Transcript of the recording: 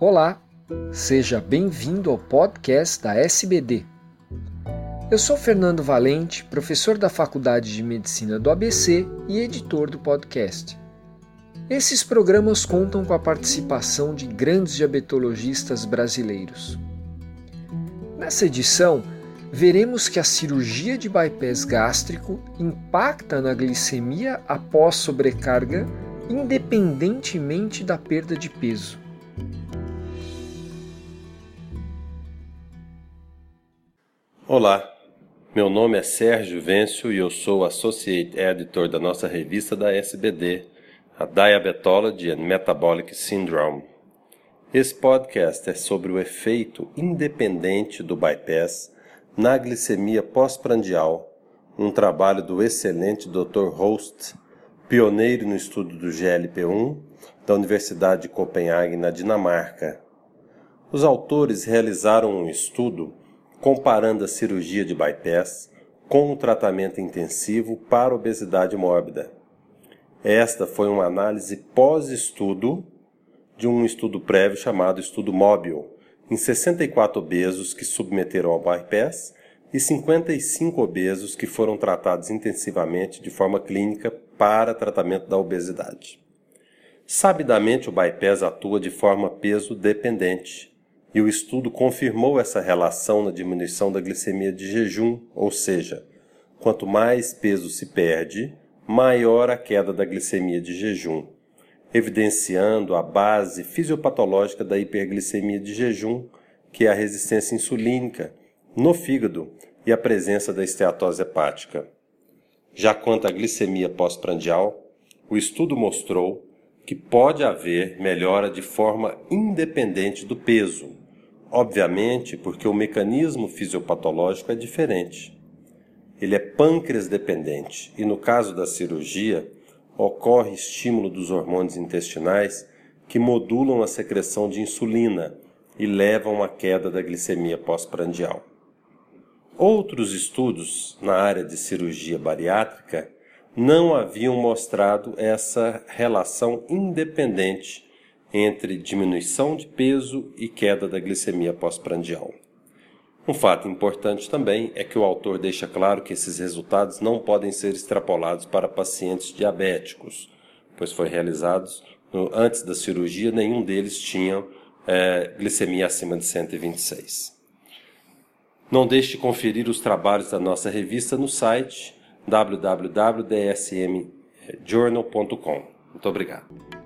Olá, seja bem-vindo ao podcast da SBD. Eu sou Fernando Valente, professor da Faculdade de Medicina do ABC e editor do podcast. Esses programas contam com a participação de grandes diabetologistas brasileiros. Nessa edição, veremos que a cirurgia de bypass gástrico impacta na glicemia após sobrecarga, independentemente da perda de peso. Olá, meu nome é Sérgio Vêncio e eu sou Associate Editor da nossa revista da SBD, a Diabetology and Metabolic Syndrome. Esse podcast é sobre o efeito independente do bypass na glicemia pós-prandial, um trabalho do excelente Dr. Host, pioneiro no estudo do GLP-1 da Universidade de Copenhague, na Dinamarca. Os autores realizaram um estudo comparando a cirurgia de bypass com o tratamento intensivo para obesidade mórbida. Esta foi uma análise pós-estudo de um estudo prévio chamado estudo móvel, em 64 obesos que submeteram ao bypass e 55 obesos que foram tratados intensivamente de forma clínica para tratamento da obesidade. Sabidamente, o bypass atua de forma peso dependente, e o estudo confirmou essa relação na diminuição da glicemia de jejum, ou seja, quanto mais peso se perde, maior a queda da glicemia de jejum, evidenciando a base fisiopatológica da hiperglicemia de jejum, que é a resistência insulínica no fígado e a presença da esteatose hepática. Já quanto à glicemia pós-prandial, o estudo mostrou que pode haver melhora de forma independente do peso, obviamente porque o mecanismo fisiopatológico é diferente. Ele é pâncreas dependente e, no caso da cirurgia, ocorre estímulo dos hormônios intestinais que modulam a secreção de insulina e levam à queda da glicemia pós-prandial. Outros estudos na área de cirurgia bariátrica não haviam mostrado essa relação independente entre diminuição de peso e queda da glicemia pós-prandial. Um fato importante também é que o autor deixa claro que esses resultados não podem ser extrapolados para pacientes diabéticos, pois foi realizados no, antes da cirurgia, nenhum deles tinha é, glicemia acima de 126. Não deixe de conferir os trabalhos da nossa revista no site www.dsmjournal.com. Muito obrigado.